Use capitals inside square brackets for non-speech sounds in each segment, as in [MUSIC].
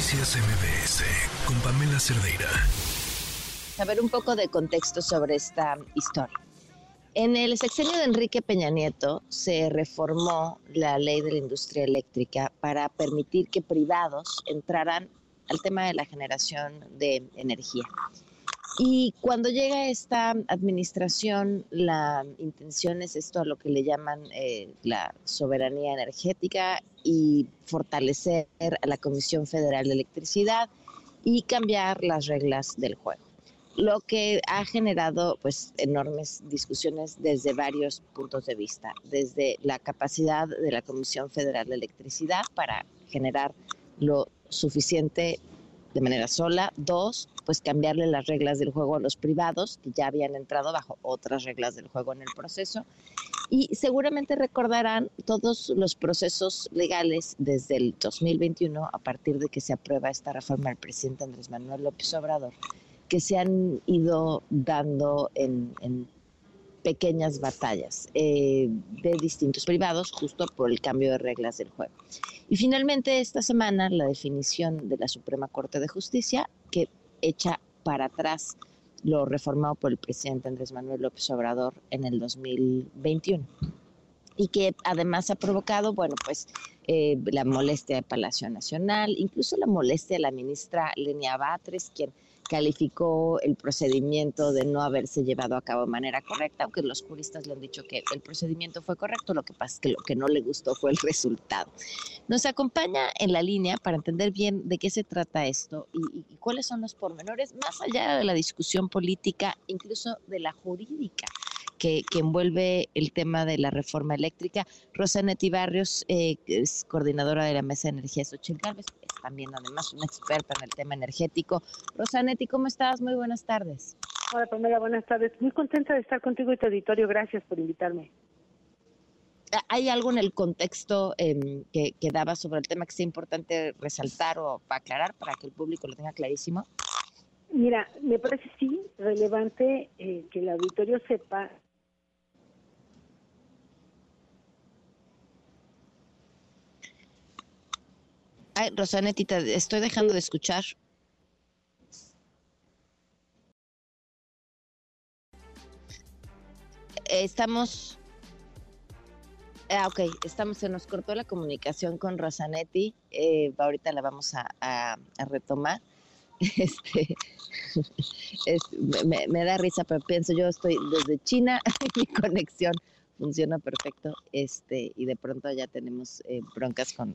Noticias MBS con Pamela Cerdeira. A ver un poco de contexto sobre esta historia. En el sexenio de Enrique Peña Nieto se reformó la ley de la industria eléctrica para permitir que privados entraran al tema de la generación de energía. Y cuando llega esta administración, la intención es esto a lo que le llaman eh, la soberanía energética y fortalecer a la Comisión Federal de Electricidad y cambiar las reglas del juego. Lo que ha generado pues enormes discusiones desde varios puntos de vista, desde la capacidad de la Comisión Federal de Electricidad para generar lo suficiente de manera sola. Dos, pues cambiarle las reglas del juego a los privados que ya habían entrado bajo otras reglas del juego en el proceso. Y seguramente recordarán todos los procesos legales desde el 2021, a partir de que se aprueba esta reforma del presidente Andrés Manuel López Obrador, que se han ido dando en, en pequeñas batallas eh, de distintos privados justo por el cambio de reglas del juego. Y finalmente esta semana la definición de la Suprema Corte de Justicia que echa para atrás lo reformado por el presidente Andrés Manuel López Obrador en el 2021 y que además ha provocado, bueno, pues eh, la molestia de Palacio Nacional, incluso la molestia de la ministra Lenia Batres, quien calificó el procedimiento de no haberse llevado a cabo de manera correcta, aunque los juristas le han dicho que el procedimiento fue correcto, lo que pasa es que lo que no le gustó fue el [LAUGHS] resultado. Nos acompaña en la línea para entender bien de qué se trata esto y, cuáles son los pormenores, más allá de la discusión política, incluso de la jurídica que, envuelve el tema de la reforma eléctrica. Rosanetti Barrios eh, es coordinadora de la Mesa de Energía Xochitl también además una experta en el tema energético. Rosanetti, ¿cómo estás? Muy buenas tardes. Hola Pamela, buenas tardes. Muy contenta de estar contigo y tu auditorio. Gracias por invitarme. ¿Hay algo en el contexto em, que, daba sobre el tema que sea importante resaltar o aclarar para que el público lo tenga clarísimo? Mira, me parece sí relevante eh, que el auditorio sepa Ay, estoy dejando de escuchar. Estamos. Ah, ok, estamos, se nos cortó la comunicación con Rosanetti. Eh, ahorita la vamos a, retomar. [LAUGHS] Este, me, me, da risa, pero pienso, yo estoy desde China, [LAUGHS] mi conexión funciona perfecto este y de pronto ya tenemos eh, broncas con,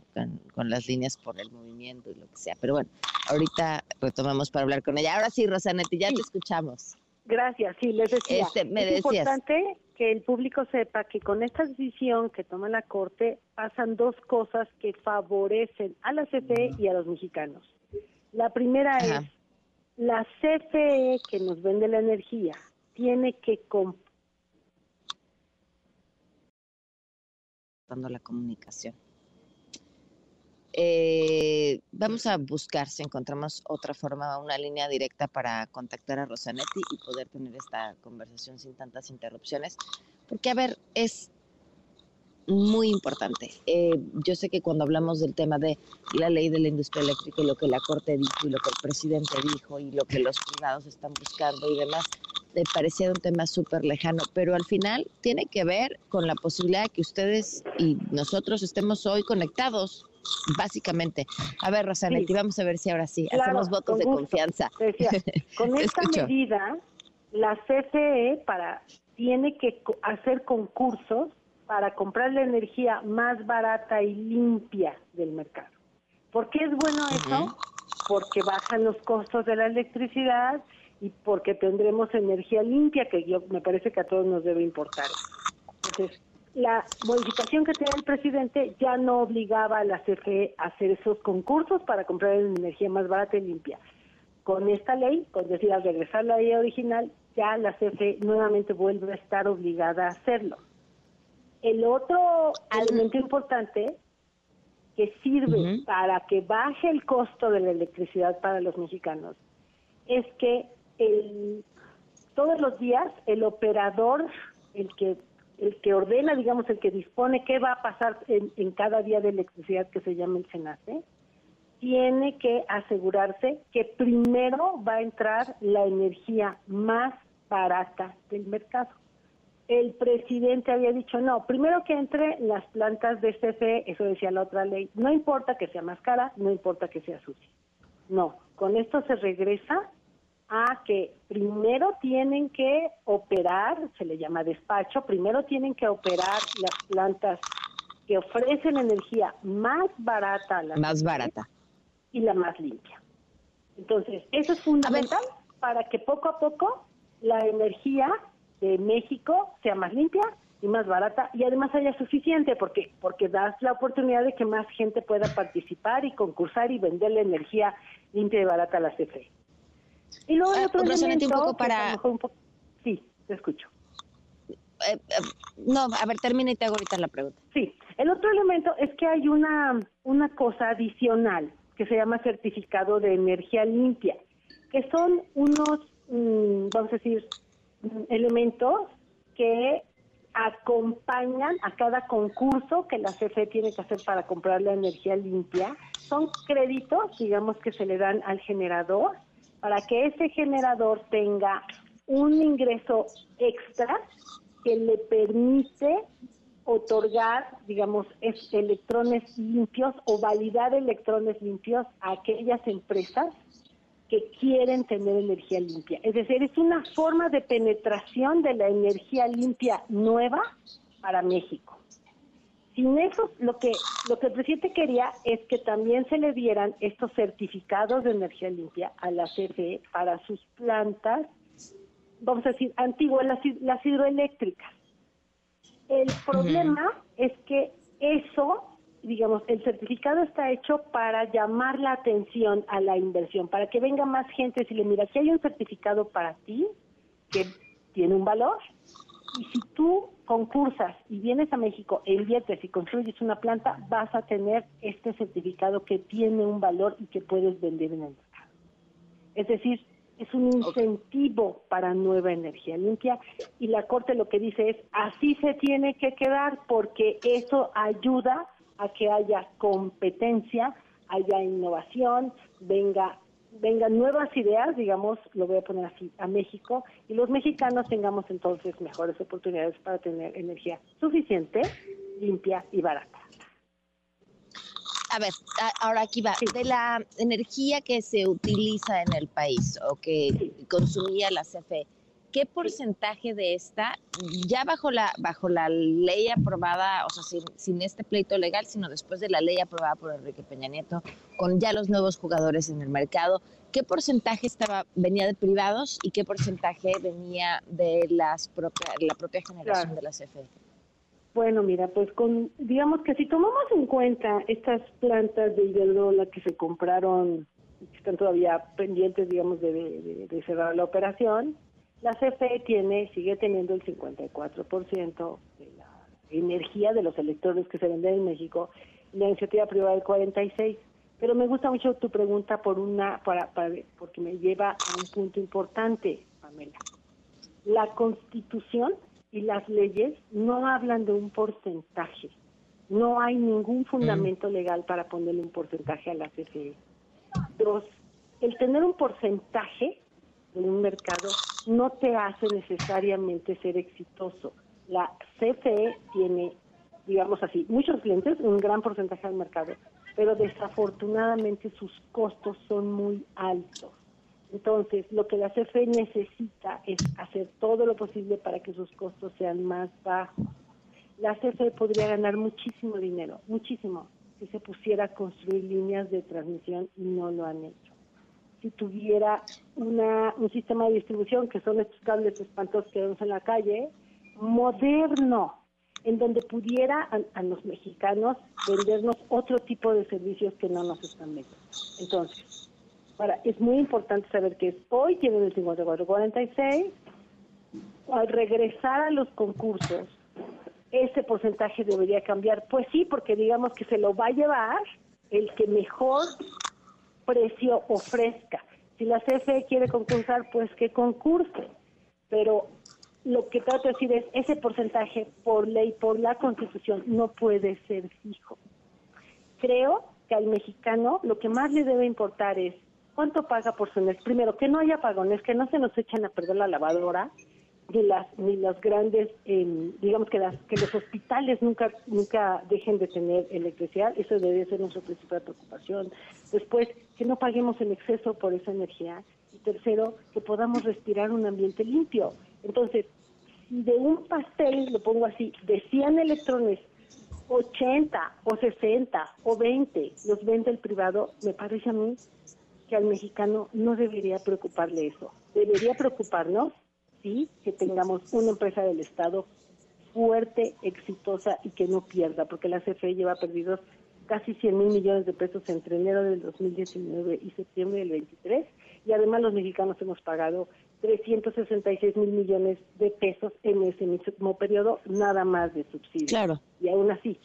con, las líneas por el movimiento y lo que sea. Pero bueno, ahorita retomamos para hablar con ella. Ahora sí, Rosanetti, ya te escuchamos. Gracias, sí, les decía. Este, me es importante que el público sepa que con esta decisión que toma la Corte pasan dos cosas que favorecen a la CFE y a los mexicanos. La primera es, la CFE que nos vende la energía tiene que comprar la comunicación. Eh, vamos a buscar si encontramos otra forma, una línea directa para contactar a Rosanetti y poder tener esta conversación sin tantas interrupciones. Porque, a ver, es muy importante. Eh, yo sé que cuando hablamos del tema de la ley de la industria eléctrica y lo que la Corte dijo y lo que el presidente dijo y lo que los privados están buscando y demás, parecía un tema súper lejano, pero al final tiene que ver con la posibilidad de que ustedes y nosotros estemos hoy conectados, básicamente. A ver, Rosanetti, vamos a ver si ahora sí hacemos votos de confianza. [LAUGHS] con esta medida, la CFE para, tiene que hacer concursos para comprar la energía más barata y limpia del mercado. ¿Por qué es bueno eso? Porque bajan los costos de la electricidad y porque tendremos energía limpia, que yo me parece que a todos nos debe importar. Entonces, la modificación que tiene el presidente ya no obligaba a la CFE a hacer esos concursos para comprar energía más barata y limpia. Con esta ley, con decir, al regresar la ley original, ya la CFE nuevamente vuelve a estar obligada a hacerlo. El otro elemento importante que sirve para que baje el costo de la electricidad para los mexicanos es que el, todos los días el operador, el que el que ordena, digamos, el que dispone qué va a pasar en, cada día de electricidad que se llama el SENACE, tiene que asegurarse que primero va a entrar la energía más barata del mercado. El presidente había dicho, no, primero que entre las plantas de CFE, eso decía la otra ley, no importa que sea más cara, no importa que sea sucia. No, con esto se regresa a que primero tienen que operar, se le llama despacho, primero tienen que operar las plantas que ofrecen energía más barata. La más barata. Y la más limpia. Entonces, eso es fundamental para que poco a poco la energía de México sea más limpia y más barata y además haya suficiente porque porque das la oportunidad de que más gente pueda participar y concursar y vender la energía limpia y barata a la CFE. Y luego ah, otro elemento un poco para sí, te escucho. Eh, eh, no, a ver, termina y te hago ahorita la pregunta. Sí, el otro elemento es que hay una, una cosa adicional que se llama certificado de energía limpia, que son unos, mm, vamos a decir, mm, elementos que acompañan a cada concurso que la CFE tiene que hacer para comprar la energía limpia. Son créditos, digamos, que se le dan al generador para que ese generador tenga un ingreso extra que le permite otorgar, digamos, electrones limpios o validar electrones limpios a aquellas empresas que quieren tener energía limpia. Es decir, es una forma de penetración de la energía limpia nueva para México. Sin eso, lo que, lo que el presidente quería es que también se le dieran estos certificados de energía limpia a la CFE para sus plantas, vamos a decir, antiguas, las hidroeléctricas el problema es que eso, digamos, el certificado está hecho para llamar la atención a la inversión, para que venga más gente y decirle, mira, aquí hay un certificado para ti que tiene un valor. Y si tú concursas y vienes a México e inviertes y construyes una planta, vas a tener este certificado que tiene un valor y que puedes vender en el mercado. Es decir, es un incentivo para nueva energía limpia y la Corte lo que dice es así se tiene que quedar porque eso ayuda a que haya competencia, haya innovación, venga vengan nuevas ideas, digamos, lo voy a poner así, a México, y los mexicanos tengamos entonces mejores oportunidades para tener energía suficiente, limpia y barata. A ver, ahora aquí va. De la energía que se utiliza en el país o que consumía la CFE, ¿qué porcentaje de esta, ya bajo la, bajo la ley aprobada, o sea, sin, sin, este pleito legal, sino después de la ley aprobada por Enrique Peña Nieto, con ya los nuevos jugadores en el mercado, ¿qué porcentaje estaba, venía de privados y qué porcentaje venía de las la propia generación de la CFE? Bueno, mira, pues con, digamos que si tomamos en cuenta estas plantas de Iberdrola que se compraron, que están todavía pendientes, digamos, de, cerrar la operación, la CFE tiene, sigue teniendo el 54% de la energía de los electrones que se venden en México, la iniciativa privada el 46%. Pero me gusta mucho tu pregunta por una, para, para, porque me lleva a un punto importante, Pamela. La Constitución y las leyes no hablan de un porcentaje. No hay ningún fundamento legal para ponerle un porcentaje a la CFE. Dos, el tener un porcentaje en un mercado no te hace necesariamente ser exitoso. La CFE tiene, digamos así, muchos clientes, un gran porcentaje del mercado, pero desafortunadamente sus costos son muy altos. Entonces, lo que la CFE necesita es hacer todo lo posible para que sus costos sean más bajos. La CFE podría ganar muchísimo dinero, muchísimo, si se pusiera a construir líneas de transmisión y no lo han hecho. Si tuviera una, un sistema de distribución, que son estos cables espantosos que vemos en la calle, moderno, en donde pudiera a, a, los mexicanos vendernos otro tipo de servicios que no nos están vendiendo. Entonces, Ahora, es muy importante saber que hoy tienen el 5446. Al regresar a los concursos, ese porcentaje debería cambiar. Pues sí, porque digamos que se lo va a llevar el que mejor precio ofrezca. Si la CFE quiere concursar, pues que concurse. Pero lo que trato de decir es, ese porcentaje por ley, por la Constitución, no puede ser fijo. Creo que al mexicano lo que más le debe importar es cuánto paga por su energía. Primero, que no haya apagones, que no se nos echen a perder la lavadora, ni las ni los grandes em, digamos que las que los hospitales nunca nunca dejen de tener electricidad. Eso debe ser nuestra principal preocupación. Después que no paguemos en exceso por esa energía. Y tercero que podamos respirar un ambiente limpio. Entonces si de un pastel lo pongo así de 100 electrones 80 o 60 o 20 los vende el privado me parece a mí que al mexicano no debería preocuparle eso. Debería preocuparnos que tengamos una empresa del Estado fuerte, exitosa y que no pierda, porque la CFE lleva perdidos casi 100 mil millones de pesos entre enero del 2019 y septiembre del 23, y además los mexicanos hemos pagado 366 mil millones de pesos en ese mismo periodo, nada más de subsidios. Claro. Y aún así.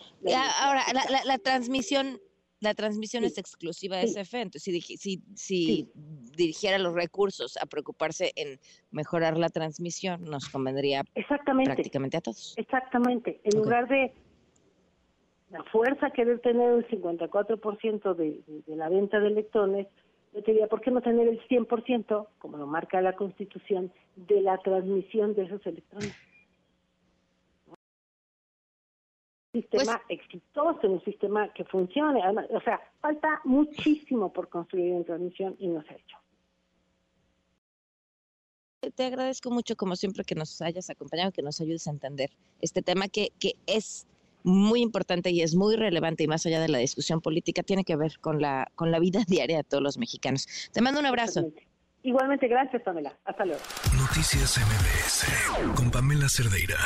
ahora, la transmisión la transmisión es exclusiva de CFE, entonces si, si, si dirigiera los recursos a preocuparse en mejorar la transmisión, nos convendría Exactamente. prácticamente a todos. Exactamente. En lugar de la fuerza querer tener el 54% de, de, de la venta de electrones, yo te diría, ¿por qué no tener el 100%, como lo marca la Constitución, de la transmisión de esos electrones? Sistema pues exitoso, un sistema que funcione. o sea, falta muchísimo por construir en transmisión y no se ha hecho. Te agradezco mucho, como siempre, que nos hayas acompañado, que nos ayudes a entender este tema que, que es muy importante y es muy relevante y más allá de la discusión política, tiene que ver con la, con la vida [LAUGHS] diaria de todos los mexicanos. Te mando un abrazo. Igualmente, gracias, Pamela. Hasta luego. Noticias MBS con Pamela Cerdeira.